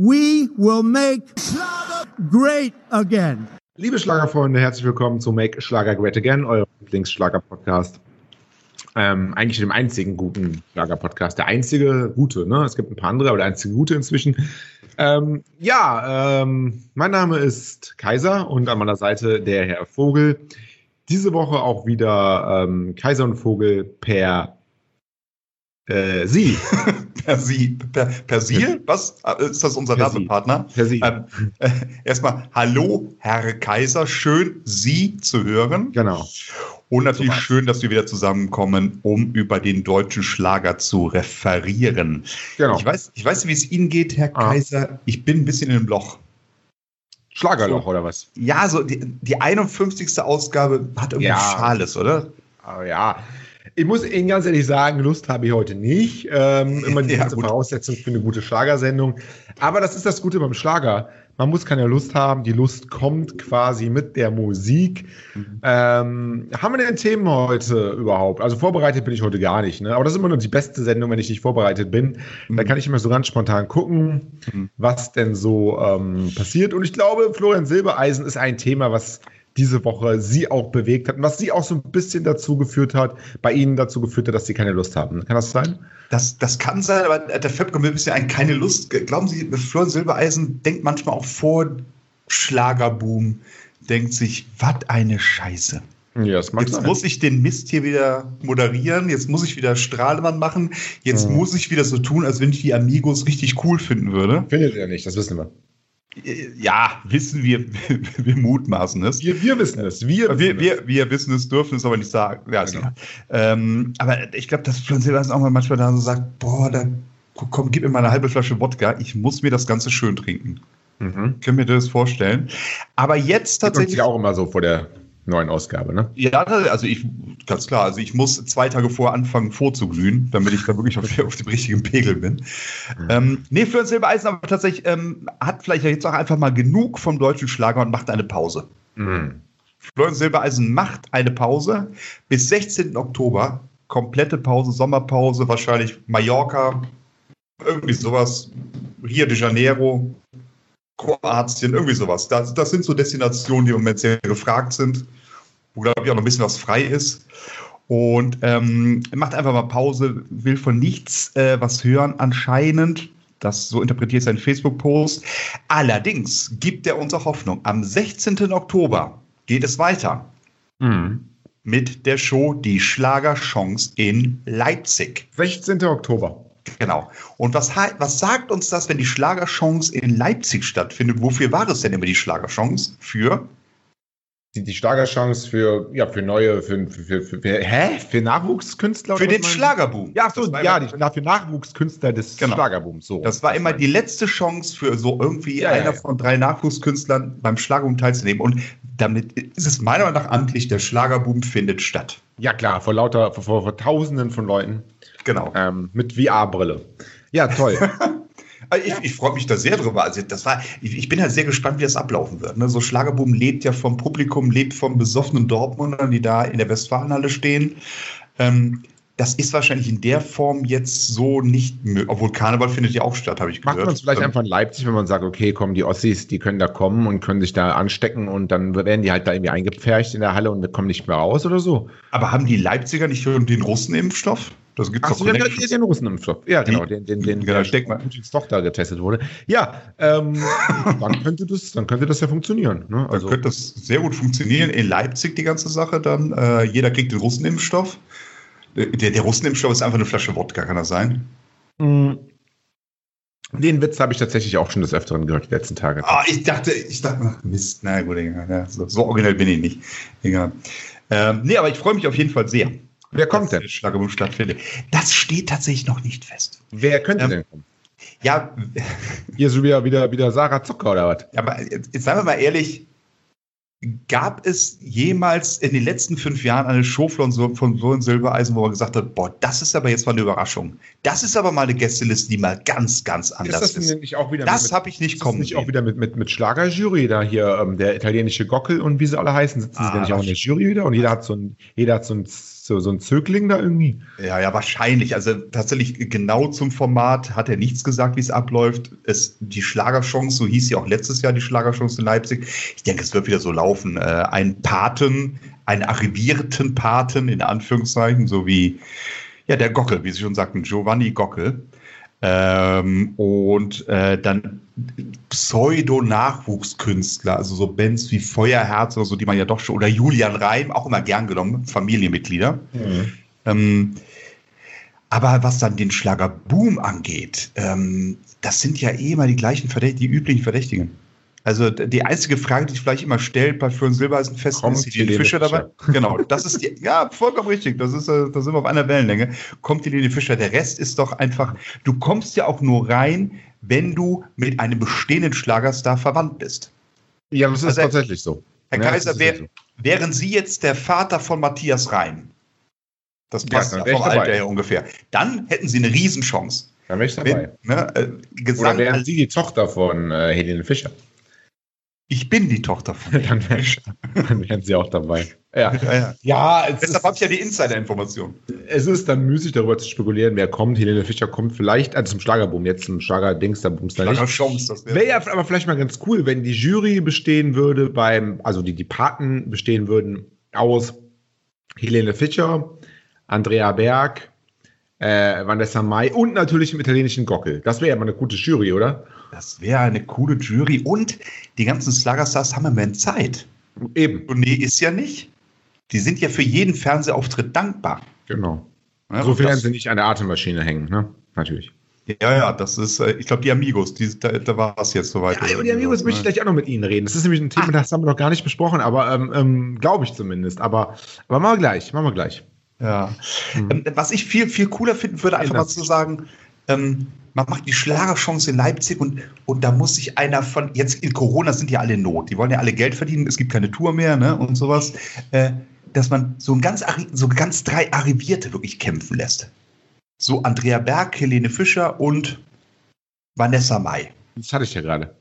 we will make Schlager great again. Liebe Schlagerfreunde, herzlich willkommen zu Make Schlager Great Again, eurem Lieblingsschlager-Podcast. Ähm, eigentlich dem einzigen guten Schlager-Podcast. Der einzige gute, ne? Es gibt ein paar andere, aber der einzige gute inzwischen. Ähm, ja, ähm, mein Name ist Kaiser und an meiner Seite der Herr Vogel. Diese Woche auch wieder ähm, Kaiser und Vogel per äh, Sie. per Sie. Per, Sie? Was? Ist das unser Werbepartner? Per Sie. Ähm, äh, erstmal, hallo, Herr Kaiser. Schön, Sie zu hören. Genau. Und natürlich so schön, dass wir wieder zusammenkommen, um über den deutschen Schlager zu referieren. Genau. Ich weiß, ich weiß wie es Ihnen geht, Herr ah. Kaiser. Ich bin ein bisschen in einem Loch. Schlagerloch so, oder was? Ja, so die, die 51. Ausgabe hat irgendwie ja. Schales, oder? Oh, ja, ich muss Ihnen ganz ehrlich sagen, Lust habe ich heute nicht. Ähm, immer die ja, ganze gut. Voraussetzung für eine gute Schlagersendung. Aber das ist das Gute beim Schlager. Man muss keine Lust haben. Die Lust kommt quasi mit der Musik. Mhm. Ähm, haben wir denn Themen heute überhaupt? Also vorbereitet bin ich heute gar nicht. Ne? Aber das ist immer nur die beste Sendung, wenn ich nicht vorbereitet bin. Mhm. Da kann ich immer so ganz spontan gucken, mhm. was denn so ähm, passiert. Und ich glaube, Florian Silbereisen ist ein Thema, was diese Woche sie auch bewegt hat und was sie auch so ein bisschen dazu geführt hat, bei ihnen dazu geführt hat, dass sie keine Lust haben. Kann das sein? Das, das kann sein, aber der Fab kommt ein bisschen ein keine Lust. Glauben Sie, Florian Silbereisen denkt manchmal auch vor Schlagerboom, denkt sich, was eine Scheiße. Ja, jetzt sein. muss ich den Mist hier wieder moderieren, jetzt muss ich wieder Strahlemann machen, jetzt mhm. muss ich wieder so tun, als wenn ich die Amigos richtig cool finden würde. Findet ihr nicht, das wissen wir. Ja, wissen wir, wir mutmaßen es. Wir, wir wissen es. Wir, wir, wir, wir, wissen es, dürfen es aber nicht sagen. Ja, genau. ähm, aber ich glaube, dass Florian Silbereisen auch mal manchmal da so sagt, boah, da, komm, gib mir mal eine halbe Flasche Wodka, ich muss mir das Ganze schön trinken. Mhm. Können wir dir das vorstellen? Aber jetzt tatsächlich. Das auch immer so vor der neuen Ausgabe, ne? Ja, also ich, ganz klar, also ich muss zwei Tage vorher anfangen vorzuglühen, damit ich da wirklich auf, auf dem richtigen Pegel bin. Mhm. Ähm, nee, Florian Silbereisen aber tatsächlich ähm, hat vielleicht jetzt auch einfach mal genug vom deutschen Schlager und macht eine Pause. Mhm. Florian Silbereisen macht eine Pause bis 16. Oktober. Komplette Pause, Sommerpause, wahrscheinlich Mallorca, irgendwie sowas, Rio de Janeiro, Kroatien, irgendwie sowas. Das, das sind so Destinationen, die im Moment sehr gefragt sind wo, glaube ich, auch noch ein bisschen was frei ist. Und ähm, macht einfach mal Pause, will von nichts äh, was hören, anscheinend. Das so interpretiert sein Facebook-Post. Allerdings gibt er uns auch Hoffnung. Am 16. Oktober geht es weiter mhm. mit der Show Die Schlagerchance in Leipzig. 16. Oktober. Genau. Und was, was sagt uns das, wenn die Schlagerchance in Leipzig stattfindet? Wofür war es denn immer die Schlagerchance? Für die, die Schlagerchance für, ja, für neue, für, für, für, für hä? Für Nachwuchskünstler? Für den Schlagerboom. Ja, so, ja, die, für Nachwuchskünstler des genau. Schlagerbooms. So. Das war immer die letzte Chance für so irgendwie ja, einer ja. von drei Nachwuchskünstlern beim Schlagerboom teilzunehmen. Und damit ist es meiner Meinung nach amtlich, der Schlagerboom findet statt. Ja, klar, vor lauter, vor, vor, vor Tausenden von Leuten. Genau. Ähm, mit VR-Brille. Ja, toll. Ich, ich freue mich da sehr drüber. Also das war, ich, ich, bin halt sehr gespannt, wie das ablaufen wird. Ne? So Schlagerboom lebt ja vom Publikum, lebt vom besoffenen Dortmundern, die da in der Westfalenhalle stehen. Ähm, das ist wahrscheinlich in der Form jetzt so nicht möglich. Obwohl Karneval findet ja auch statt, habe ich gehört. Macht man es vielleicht ähm, einfach in Leipzig, wenn man sagt, okay, kommen die Ossis, die können da kommen und können sich da anstecken und dann werden die halt da irgendwie eingepfercht in der Halle und kommen nicht mehr raus oder so. Aber haben die Leipziger nicht den Russenimpfstoff? Das gibt's Ach so, ja, ist ja ein Russenimpfstoff. Ja, genau, den, den, den, genau, der mal. Putins Tochter getestet wurde. Ja, ähm, dann könnte das, dann könnte das ja funktionieren. Ne? Also dann könnte das sehr gut funktionieren. In Leipzig die ganze Sache dann. Äh, jeder kriegt den Russenimpfstoff. Der, der Russenimpfstoff ist einfach eine Flasche Wodka, kann das sein? Mm. Den Witz habe ich tatsächlich auch schon des Öfteren gehört, die letzten Tage. Ah, ich dachte, ich dachte, Mist, na gut, ja, so, so, originell bin ich nicht. Egal. Ähm, nee, aber ich freue mich auf jeden Fall sehr. Wer kommt denn? Schlagerboom stattfindet. Das steht tatsächlich noch nicht fest. Wer könnte ähm, denn kommen? Ja. Hier ist wieder, wieder, wieder Sarah Zucker oder was? Aber jetzt, jetzt seien wir mal ehrlich, Gab es jemals in den letzten fünf Jahren eine Show von so, von so ein Silbereisen, wo man gesagt hat, boah, das ist aber jetzt mal eine Überraschung. Das ist aber mal eine Gästeliste, die mal ganz, ganz anders ist. Das, ist. Nicht auch wieder das habe ich nicht kommen nicht auch wieder mit, mit, mit Schlagerjury da hier, ähm, der italienische Gockel und wie sie alle heißen, sitzen ah, sie denn nicht auch in der Jury wieder und jeder hat so ein, jeder hat so ein So, so ein Zögling da irgendwie? Ja, ja, wahrscheinlich. Also tatsächlich genau zum Format hat er nichts gesagt, wie es abläuft. Die Schlagerchance, so hieß sie auch letztes Jahr, die Schlagerchance in Leipzig. Ich denke, es wird wieder so laufen. Äh, ein Paten, einen arrivierten Paten, in Anführungszeichen, so wie ja, der Gockel, wie Sie schon sagten, Giovanni Gockel. Ähm, und äh, dann Pseudo-Nachwuchskünstler, also so Bands wie Feuerherz oder so, die man ja doch schon, oder Julian Reim, auch immer gern genommen, Familienmitglieder. Mhm. Ähm, aber was dann den Schlagerboom angeht, ähm, das sind ja eh immer die gleichen Verdächtigen, die üblichen Verdächtigen. Also die einzige Frage, die sich vielleicht immer stellt bei Für und Silbereisenfest, ist Helene Fischer dabei? Genau, das ist die, ja vollkommen richtig. Das ist, äh, da sind wir auf einer Wellenlänge. Kommt die Helene Fischer? Der Rest ist doch einfach. Du kommst ja auch nur rein, wenn du mit einem bestehenden Schlagerstar verwandt bist. Ja, das ist also, tatsächlich so. Herr ja, Kaiser, wär, so. wären Sie jetzt der Vater von Matthias Reim? Das passt ja, ja vom Alter her ungefähr. Dann hätten Sie eine Riesenchance. Dann wäre ich dabei. Wenn, ne, äh, Oder wären Sie die Tochter von äh, Helene Fischer? Ich bin die Tochter von dann, dann wären sie auch dabei. Ja, ja, ja. ja deshalb habe ich ja die Insider-Information. Es ist dann müßig, darüber zu spekulieren, wer kommt. Helene Fischer kommt vielleicht, also zum Schlagerboom, jetzt zum Schlager-Dings, da booms da nicht. Chance, das wäre wär ja aber vielleicht mal ganz cool, wenn die Jury bestehen würde beim, also die, die Paten bestehen würden aus Helene Fischer, Andrea Berg, äh, Vanessa Mai und natürlich im italienischen Gockel. Das wäre ja mal eine gute Jury, oder? Das wäre eine coole Jury und die ganzen Sluggerstars haben im Moment Zeit. Eben. Und nee, ist ja nicht. Die sind ja für jeden Fernsehauftritt dankbar. Genau. Ja, so werden sie nicht an der Atemmaschine hängen, ne? Natürlich. Ja, ja, das ist, äh, ich glaube, die Amigos, die, da, da war es jetzt soweit. Ja, über die Amigos möchte ich gleich auch noch mit Ihnen reden. Das ist nämlich ein Thema, ah. das haben wir noch gar nicht besprochen, aber ähm, ähm, glaube ich zumindest. Aber, aber machen wir gleich, machen wir gleich. Ja. Mhm. was ich viel, viel cooler finden würde, einfach mal zu sagen, ähm, man macht die Schlagerchance in Leipzig und, und da muss sich einer von, jetzt in Corona sind ja alle in Not, die wollen ja alle Geld verdienen, es gibt keine Tour mehr ne, und sowas, äh, dass man so ein ganz, so ganz drei Arrivierte wirklich kämpfen lässt. So Andrea Berg, Helene Fischer und Vanessa Mai. Das hatte ich ja gerade.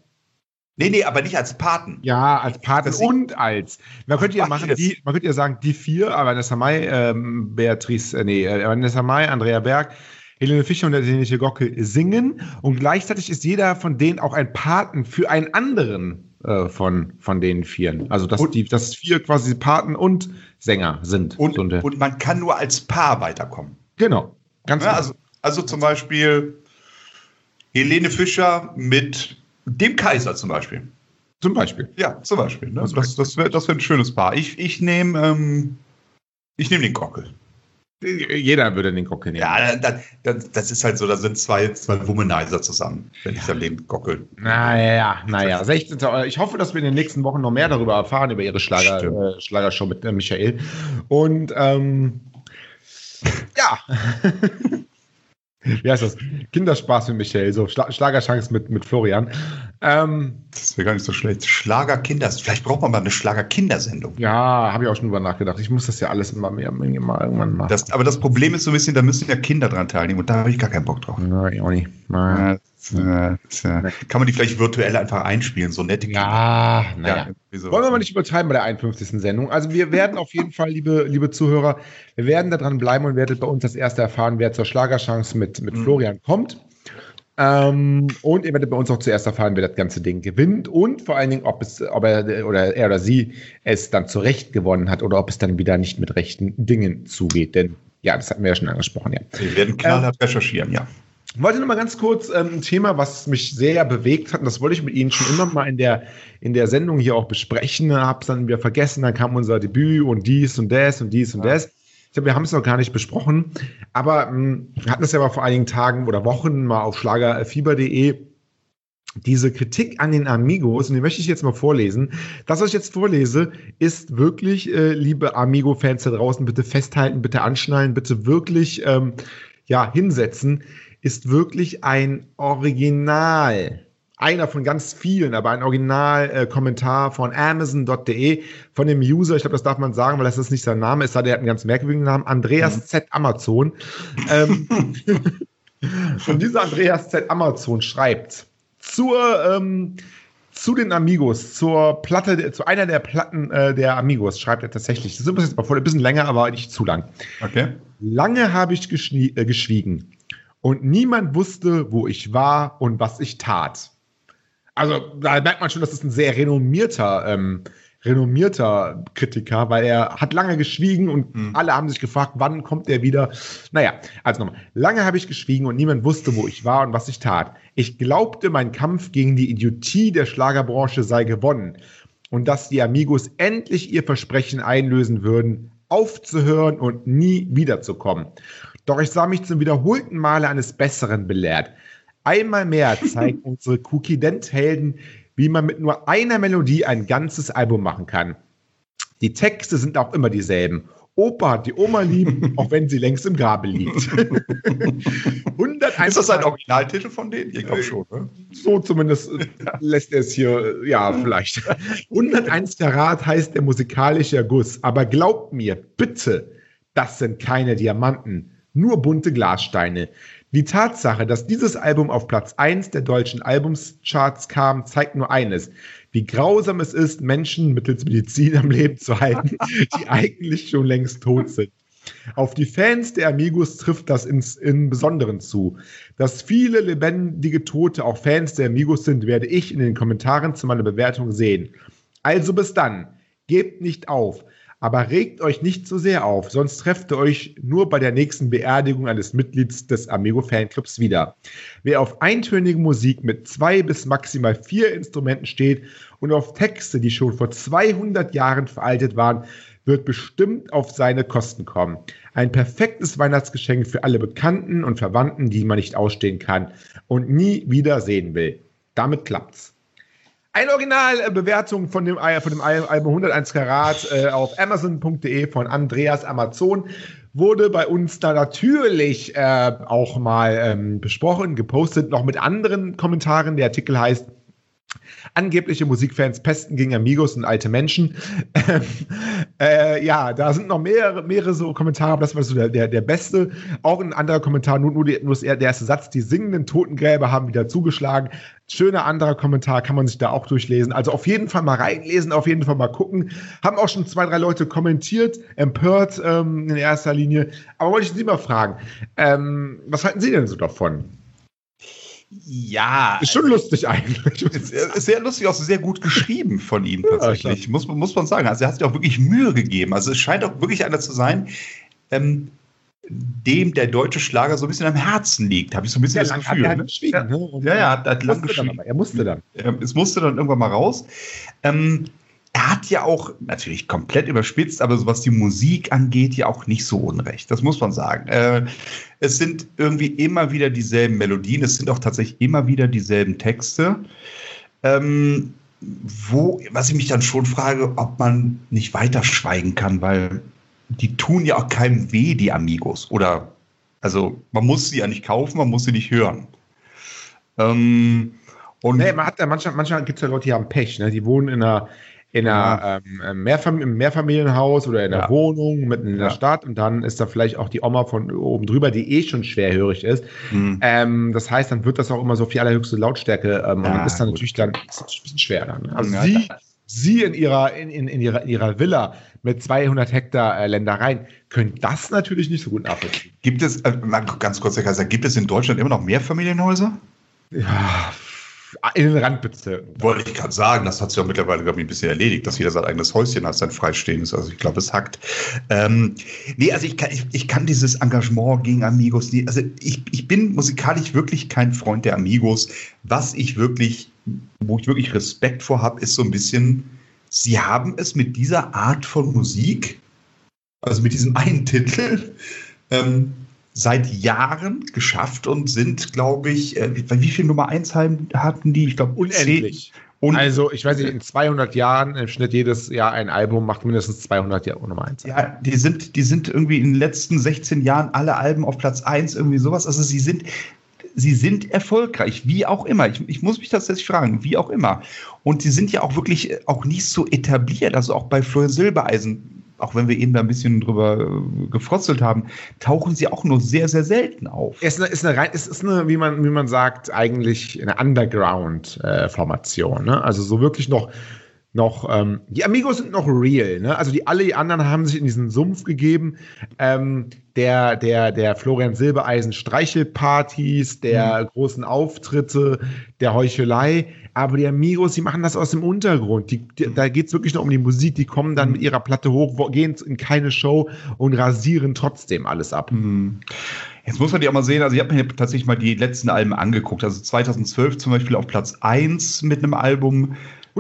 Nee, nee, aber nicht als Paten. Ja, als Paten und als. Man könnte ja machen, die, man könnte ja sagen, die vier, aber Vanessa Mai, ähm, Beatrice, äh, nee, äh, Vanessa Mai, Andrea Berg, Helene Fischer und der italienische Gockel singen und gleichzeitig ist jeder von denen auch ein Paten für einen anderen äh, von, von den Vieren. Also dass, und, die, dass vier quasi Paten und Sänger sind. Und, so und man kann nur als Paar weiterkommen. Genau. Ganz ja, also, also zum Beispiel Helene Fischer mit dem Kaiser zum Beispiel. Zum Beispiel. Ja, zum Beispiel. Ne? Das, das wäre das wär ein schönes Paar. Ich, ich nehme ähm, nehm den Gockel. Jeder würde den Gockel nehmen. Ja, das, das, das, ist halt so, da sind zwei, zwei Womanizer zusammen, wenn ich dann den Gockel. Naja, naja. 16. Ich hoffe, dass wir in den nächsten Wochen noch mehr darüber erfahren, über ihre Schlager, äh, Schlagershow mit äh, Michael. Und ähm, ja. wie heißt das? Kinderspaß mit Michael, so Schla Schlagerchance mit, mit Florian. Ähm, das wäre gar nicht so schlecht. Schlager-Kinders, vielleicht braucht man mal eine Schlager-Kindersendung. Ja, habe ich auch schon drüber nachgedacht. Ich muss das ja alles immer mehr, mehr irgendwann machen. Das, aber das Problem ist so ein bisschen, da müssen ja Kinder dran teilnehmen und da habe ich gar keinen Bock drauf. Nein, auch nicht. Nein. Ja, ja. Kann man die vielleicht virtuell einfach einspielen, so nette Kinder? Ja, naja. Ja, Wollen wir mal nicht übertreiben bei der 51. Sendung. Also wir werden auf jeden Fall, liebe, liebe Zuhörer, wir werden da dran bleiben und werdet bei uns das erste erfahren, wer zur Schlagerchance mit, mit mhm. Florian kommt. Ähm, und ihr werdet bei uns auch zuerst erfahren, wer das ganze Ding gewinnt und vor allen Dingen, ob es, ob er oder er oder sie es dann zu Recht gewonnen hat oder ob es dann wieder nicht mit rechten Dingen zugeht. Denn ja, das hatten wir ja schon angesprochen, ja. Wir werden knallhart ähm, recherchieren, ja. Ich wollte noch mal ganz kurz ähm, ein Thema, was mich sehr bewegt hat, und das wollte ich mit Ihnen schon immer mal in der, in der Sendung hier auch besprechen, habe es dann wieder vergessen, dann kam unser Debüt und dies und das und dies und das. Ich glaube, wir haben es noch gar nicht besprochen, aber ähm, wir hatten es ja mal vor einigen Tagen oder Wochen mal auf schlagerfieber.de diese Kritik an den Amigos, und die möchte ich jetzt mal vorlesen. Das, was ich jetzt vorlese, ist wirklich, äh, liebe Amigo-Fans da draußen, bitte festhalten, bitte anschnallen, bitte wirklich ähm, ja, hinsetzen ist wirklich ein Original. Einer von ganz vielen, aber ein Original-Kommentar äh, von Amazon.de von dem User, ich glaube, das darf man sagen, weil das ist nicht sein Name ist, der hat einen ganz merkwürdigen Namen, Andreas mhm. Z. Amazon. ähm, und dieser Andreas Z. Amazon schreibt zur, ähm, zu den Amigos, zur Platte, zu einer der Platten äh, der Amigos, schreibt er tatsächlich. Das ist jetzt mal voll ein bisschen länger, aber nicht zu lang. Okay. Lange habe ich äh, geschwiegen und niemand wusste, wo ich war und was ich tat. Also da merkt man schon, dass es ein sehr renommierter ähm, renommierter Kritiker, weil er hat lange geschwiegen und mhm. alle haben sich gefragt, wann kommt er wieder. Naja, also nochmal. Lange habe ich geschwiegen und niemand wusste, wo ich war und was ich tat. Ich glaubte, mein Kampf gegen die Idiotie der Schlagerbranche sei gewonnen und dass die Amigos endlich ihr Versprechen einlösen würden, aufzuhören und nie wiederzukommen. Doch ich sah mich zum wiederholten Male eines Besseren belehrt. Einmal mehr zeigen unsere Cookie-Dent-Helden, wie man mit nur einer Melodie ein ganzes Album machen kann. Die Texte sind auch immer dieselben. Opa hat die Oma lieb, auch wenn sie längst im Grabe liegt. 101 Ist das ein Originaltitel von denen? Ich glaube schon. Ne? So zumindest lässt er es hier, ja, vielleicht. 101 Karat heißt der musikalische Erguss. Aber glaubt mir, bitte, das sind keine Diamanten, nur bunte Glassteine. Die Tatsache, dass dieses Album auf Platz 1 der deutschen Albumscharts kam, zeigt nur eines. Wie grausam es ist, Menschen mittels Medizin am Leben zu halten, die eigentlich schon längst tot sind. Auf die Fans der Amigos trifft das ins, im Besonderen zu. Dass viele lebendige Tote auch Fans der Amigos sind, werde ich in den Kommentaren zu meiner Bewertung sehen. Also bis dann. Gebt nicht auf. Aber regt euch nicht so sehr auf, sonst trefft ihr euch nur bei der nächsten Beerdigung eines Mitglieds des Amigo Fanclubs wieder. Wer auf eintönige Musik mit zwei bis maximal vier Instrumenten steht und auf Texte, die schon vor 200 Jahren veraltet waren, wird bestimmt auf seine Kosten kommen. Ein perfektes Weihnachtsgeschenk für alle Bekannten und Verwandten, die man nicht ausstehen kann und nie wieder sehen will. Damit klappt's. Eine Originalbewertung von dem, von dem Album 101 Karat äh, auf Amazon.de von Andreas Amazon wurde bei uns da natürlich äh, auch mal ähm, besprochen, gepostet, noch mit anderen Kommentaren. Der Artikel heißt Angebliche Musikfans pesten gegen Amigos und alte Menschen. äh, ja, da sind noch mehrere, mehrere so Kommentare, aber das war so der, der, der beste. Auch ein anderer Kommentar, nur, nur, die, nur der erste Satz, die singenden Totengräber haben wieder zugeschlagen. Schöner anderer Kommentar, kann man sich da auch durchlesen. Also auf jeden Fall mal reinlesen, auf jeden Fall mal gucken. Haben auch schon zwei, drei Leute kommentiert, empört ähm, in erster Linie. Aber wollte ich Sie mal fragen, ähm, was halten Sie denn so davon? Ja. Ist schon lustig eigentlich. Ist, sehr lustig, auch sehr gut geschrieben von ihm tatsächlich, ja, muss, muss man sagen. Also er hat sich auch wirklich Mühe gegeben. Also es scheint auch wirklich einer zu sein, ähm, dem der deutsche Schlager so ein bisschen am Herzen liegt, habe ich so ein bisschen ja, das Gefühl. Ne? Ja, ne? ja, ja, hat, hat lang geschwiegen. Er musste dann. Es musste dann irgendwann mal raus. Ähm, er hat ja auch natürlich komplett überspitzt, aber so was die Musik angeht, ja auch nicht so unrecht. Das muss man sagen. Äh, es sind irgendwie immer wieder dieselben Melodien, es sind auch tatsächlich immer wieder dieselben Texte. Ähm, wo, was ich mich dann schon frage, ob man nicht weiter schweigen kann, weil die tun ja auch keinem weh, die Amigos. Oder, also, man muss sie ja nicht kaufen, man muss sie nicht hören. Ähm, und nee, man hat ja manchmal, manchmal gibt es ja Leute, die haben Pech, ne? Die wohnen in einer, in einer ähm, äh, Mehrfam im Mehrfamilienhaus oder in einer ja. Wohnung mitten in der ja. Stadt und dann ist da vielleicht auch die Oma von oben drüber, die eh schon schwerhörig ist. Mhm. Ähm, das heißt, dann wird das auch immer so auf die allerhöchste Lautstärke ähm, und ist dann gut. natürlich dann ist ein bisschen schwer dann. Ne? Also sie, sie in ihrer, in, in, in, ihrer, in ihrer Villa mit 200 Hektar äh, Ländereien können das natürlich nicht so gut nachvollziehen. Gibt es, äh, ganz kurz, Herr Kaiser, gibt es in Deutschland immer noch Mehrfamilienhäuser? Ja, in den Randbezirken. Wollte ich gerade sagen, das hat sich ja mittlerweile, glaube ich, ein bisschen erledigt, dass jeder sein eigenes Häuschen hat, sein freistehendes. Also ich glaube, es hackt. Ähm, nee, also ich kann, ich, ich kann dieses Engagement gegen Amigos nie, also ich, ich bin musikalisch wirklich kein Freund der Amigos. Was ich wirklich, wo ich wirklich Respekt vor habe, ist so ein bisschen, sie haben es mit dieser Art von Musik, also mit diesem einen Titel, ähm, seit Jahren geschafft und sind, glaube ich, äh, wie viel Nummer 1 hatten die? Ich glaube, unendlich. Und also, ich weiß nicht, in 200 Jahren im Schnitt jedes Jahr ein Album macht mindestens 200 Jahre Nummer 1. Ja, die sind, die sind irgendwie in den letzten 16 Jahren alle Alben auf Platz 1, irgendwie sowas. Also, sie sind, sie sind erfolgreich, wie auch immer. Ich, ich muss mich tatsächlich fragen, wie auch immer. Und sie sind ja auch wirklich auch nicht so etabliert. Also, auch bei Florian Silbereisen auch wenn wir eben da ein bisschen drüber äh, gefrostelt haben, tauchen sie auch nur sehr, sehr selten auf. Es ist eine, ist eine, es ist eine wie, man, wie man sagt, eigentlich eine Underground-Formation. Äh, ne? Also so wirklich noch noch, ähm, die Amigos sind noch real, ne? Also die alle die anderen haben sich in diesen Sumpf gegeben. Ähm, der, der, der Florian Silbereisen Streichelpartys, der mhm. großen Auftritte, der Heuchelei. Aber die Amigos, die machen das aus dem Untergrund. Die, die, da geht es wirklich noch um die Musik. Die kommen dann mit ihrer Platte hoch, gehen in keine Show und rasieren trotzdem alles ab. Mhm. Jetzt muss man die auch mal sehen, also ich habe mir tatsächlich mal die letzten Alben angeguckt. Also 2012 zum Beispiel auf Platz 1 mit einem Album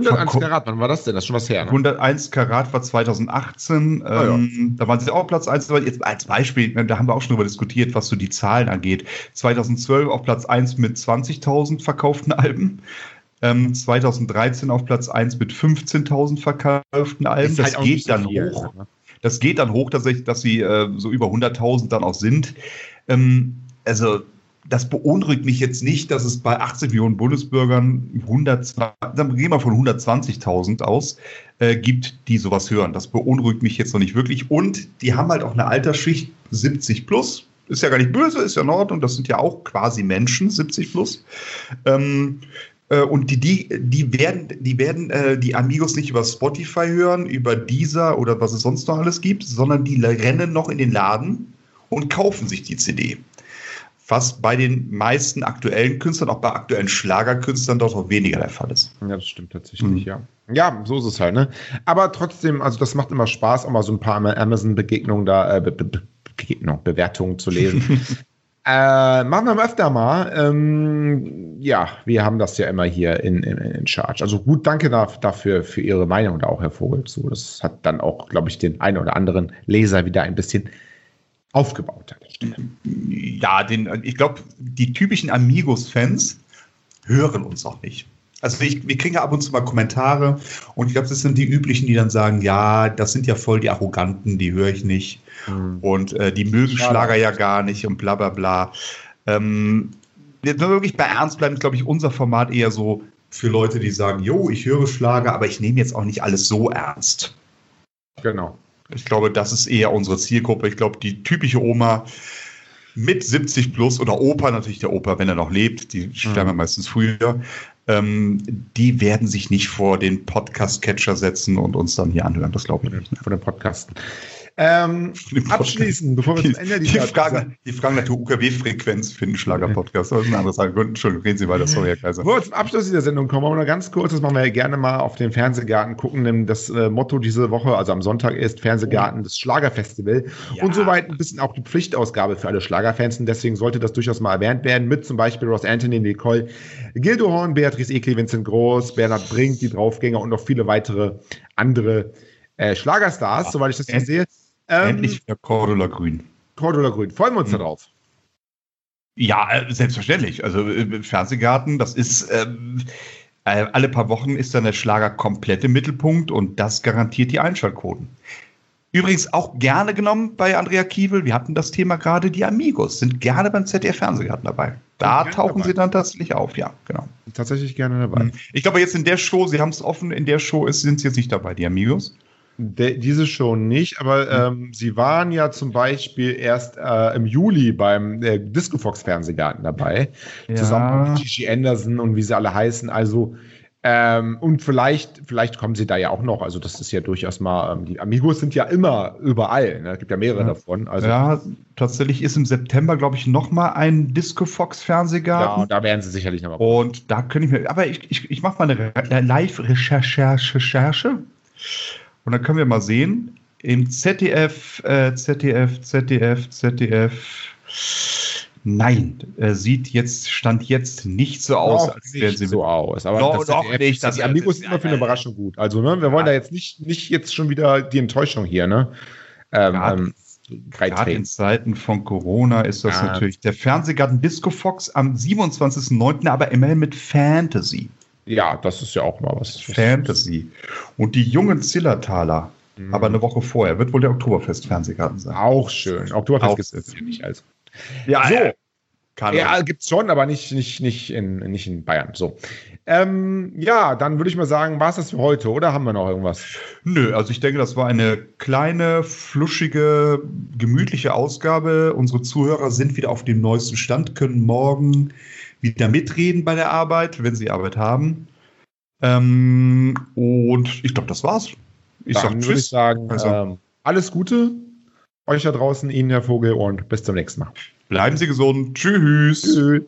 101 Karat, wann war das denn? Das ist schon was her. Ne? 101 Karat war 2018. Ah, ja. ähm, da waren sie auch Platz 1. Aber jetzt als Beispiel, da haben wir auch schon darüber diskutiert, was so die Zahlen angeht. 2012 auf Platz 1 mit 20.000 verkauften Alben. Ähm, 2013 auf Platz 1 mit 15.000 verkauften Alben. Das, das geht dann viel, hoch. Ne? Das geht dann hoch, dass, ich, dass sie äh, so über 100.000 dann auch sind. Ähm, also das beunruhigt mich jetzt nicht, dass es bei 80 Millionen Bundesbürgern 100, dann gehen wir von 120.000 aus, äh, gibt, die sowas hören. Das beunruhigt mich jetzt noch nicht wirklich. Und die haben halt auch eine Altersschicht 70 plus. Ist ja gar nicht böse, ist ja in Ordnung. Das sind ja auch quasi Menschen, 70 plus. Ähm, äh, und die, die, die werden, die werden äh, die Amigos nicht über Spotify hören, über Deezer oder was es sonst noch alles gibt, sondern die rennen noch in den Laden und kaufen sich die CD was bei den meisten aktuellen Künstlern, auch bei aktuellen Schlagerkünstlern, dort auch weniger der Fall ist. Ja, das stimmt tatsächlich, mhm. ja. Ja, so ist es halt, ne? Aber trotzdem, also das macht immer Spaß, auch mal so ein paar Amazon-Begegnungen da, äh, Be Be Begegnung, Bewertungen zu lesen. äh, machen wir öfter mal. Ähm, ja, wir haben das ja immer hier in, in, in Charge. Also gut, danke da, dafür für Ihre Meinung da auch, Herr Vogel. So, das hat dann auch, glaube ich, den einen oder anderen Leser wieder ein bisschen aufgebaut hat. Ja, den, ich glaube, die typischen Amigos-Fans hören uns auch nicht. Also ich, wir kriegen ja ab und zu mal Kommentare und ich glaube, das sind die üblichen, die dann sagen, ja, das sind ja voll die Arroganten, die höre ich nicht mhm. und äh, die mögen Schade. Schlager ja gar nicht und bla bla bla. Ähm, wenn wir wirklich bei Ernst bleiben, ist, glaube ich, unser Format eher so für Leute, die sagen, jo, ich höre Schlager, aber ich nehme jetzt auch nicht alles so ernst. Genau. Ich glaube, das ist eher unsere Zielgruppe. Ich glaube, die typische Oma mit 70 plus oder Opa, natürlich der Opa, wenn er noch lebt, die sterben mhm. meistens früher, ähm, die werden sich nicht vor den Podcast-Catcher setzen und uns dann hier anhören. Das glaube ich nicht. Vor den Podcast. Ähm, abschließend, bevor wir zum Ende die, die, Fragen, die Fragen nach der UKW-Frequenz für den Schlager-Podcast. Das ist eine andere Sache. Entschuldigung, reden Sie weiter. Sorry, Herr Kaiser. Bevor wir zum Abschluss dieser Sendung kommen, wir noch ganz kurz, das machen wir ja gerne mal auf den Fernsehgarten gucken, denn das äh, Motto diese Woche, also am Sonntag ist Fernsehgarten, das Schlagerfestival ja. und soweit ein bisschen auch die Pflichtausgabe für alle Schlagerfans und deswegen sollte das durchaus mal erwähnt werden mit zum Beispiel Ross Anthony, Nicole, Gildo Horn, Beatrice Ekli, Vincent Groß, Bernhard Brink, die Draufgänger und noch viele weitere andere äh, Schlagerstars, ja. soweit ich das hier sehe. Ähm, Endlich wieder Cordula Grün. Cordula Grün. Freuen wir uns mhm. darauf. Ja, äh, selbstverständlich. Also äh, Fernsehgarten, das ist ähm, äh, alle paar Wochen ist dann der Schlager komplett im Mittelpunkt und das garantiert die Einschaltquoten. Übrigens auch gerne genommen bei Andrea Kiewel. Wir hatten das Thema gerade, die Amigos sind gerne beim ZDF Fernsehgarten dabei. Da tauchen dabei. sie dann tatsächlich auf, ja, genau. Tatsächlich gerne dabei. Mhm. Ich glaube, jetzt in der Show, Sie haben es offen, in der Show ist, sind sie jetzt nicht dabei, die Amigos. De, diese schon nicht, aber mhm. ähm, sie waren ja zum Beispiel erst äh, im Juli beim äh, Disco Fox Fernsehgarten dabei, ja. zusammen mit Gigi Anderson und wie sie alle heißen. Also ähm, und vielleicht, vielleicht kommen sie da ja auch noch. Also das ist ja durchaus mal. Ähm, die Amigos sind ja immer überall. Ne? Es gibt ja mehrere ja. davon. Also, ja, tatsächlich ist im September, glaube ich, noch mal ein Disco Fox Fernsehgarten. Ja, da werden sie sicherlich noch mal. Und da könnte ich mir. Aber ich, ich, ich mache mal eine Live-Recherche. Und dann können wir mal sehen, im ZDF, äh, ZDF, ZDF, ZDF, nein, äh, sieht jetzt, stand jetzt nicht so aus, doch als wären sie so aus. Aber doch, doch ZDF, nicht. Das, die Amigos sind immer für eine Überraschung gut. Also, ne, wir wollen ja. da jetzt nicht, nicht jetzt schon wieder die Enttäuschung hier, ne? Ähm, ähm, Gerade in Zeiten von Corona ist das ja. natürlich der Fernsehgarten Disco Fox am 27.09., aber immerhin mit Fantasy. Ja, das ist ja auch mal was. Fantasy. Und die jungen Zillertaler, mhm. aber eine Woche vorher, wird wohl der Oktoberfest-Fernsehgarten sein. Auch schön. Oktoberfest gibt es ja nicht. Also. Ja, so. Kann ja, gibt es schon, aber nicht, nicht, nicht, in, nicht in Bayern. So. Ähm, ja, dann würde ich mal sagen, war es das für heute oder haben wir noch irgendwas? Nö, also ich denke, das war eine kleine, fluschige, gemütliche Ausgabe. Unsere Zuhörer sind wieder auf dem neuesten Stand, können morgen wieder mitreden bei der Arbeit, wenn sie Arbeit haben. Ähm, und ich glaube, das war's. Ich dann sag Tschüss. Ich sagen, also. ähm, alles Gute euch da draußen, Ihnen, Herr Vogel, und bis zum nächsten Mal. Bleiben Sie gesund. Tschüss. Tschüss.